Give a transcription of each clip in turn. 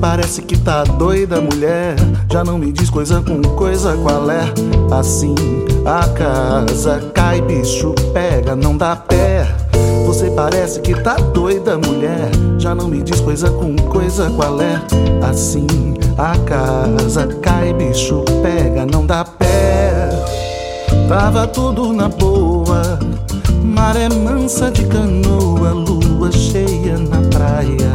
parece que tá doida, mulher. Já não me diz coisa com coisa qual é. Assim a casa cai, bicho pega, não dá pé. Você parece que tá doida, mulher. Já não me diz coisa com coisa qual é. Assim a casa cai, bicho pega, não dá pé. Tava tudo na boa, maré mansa de canoa, lua cheia na praia.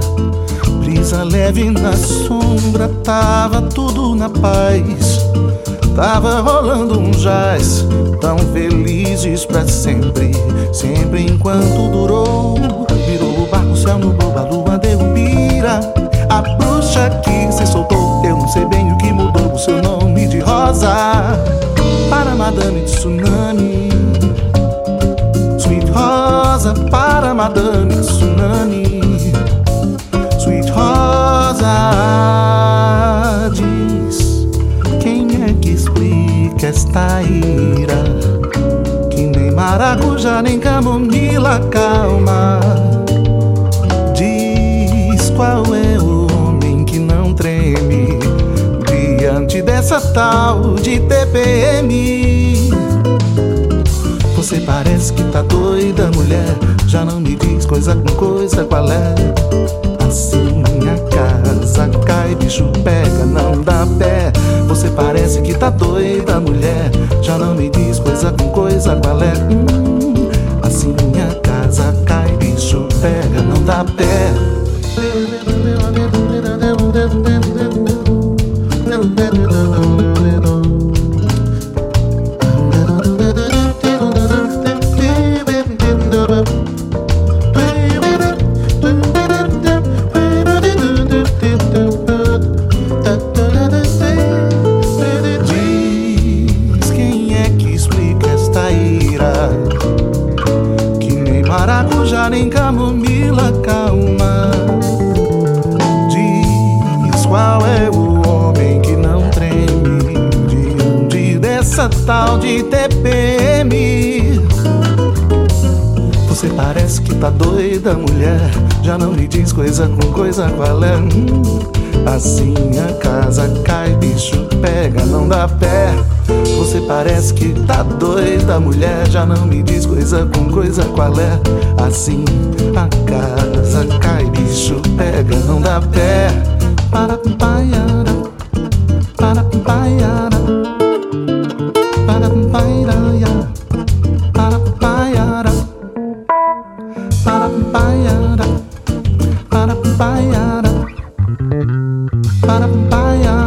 Brisa leve na sombra, tava tudo na paz. Tava rolando um jazz, tão felizes pra sempre. Sempre enquanto durou, virou o barco, o céu nublou, a lua deu pira. A bruxa que se soltou, eu não sei bem o que mudou o seu nome de rosa. Para Madame Tsunami, Sweet Rosa, para Madame Tsunami. Explica esta ira. Que nem maracujá nem camomila calma Diz qual é o homem que não treme Diante dessa tal de TPM Você parece que tá doida, mulher. Já não me diz coisa com coisa qual é? Assim a casa cai, bicho pega, não dá pé. Você parece que tá doida, mulher. Já não me diz coisa com coisa qual é. Hum, assim a casa cai, bicho pega, não dá pé. Nem camomila calma. Diz qual é o homem que não treme Diante dessa tal de TPM Você parece que tá doida, mulher. Já não me diz coisa com coisa qual é? Hum, Assim a casa cai, bicho pega, não dá pé. Você parece que tá doida, mulher. Já não me diz coisa com coisa qual é. Assim a casa cai, bicho pega, não dá pé. Para paiara, para paiara, para paiara. Para paiara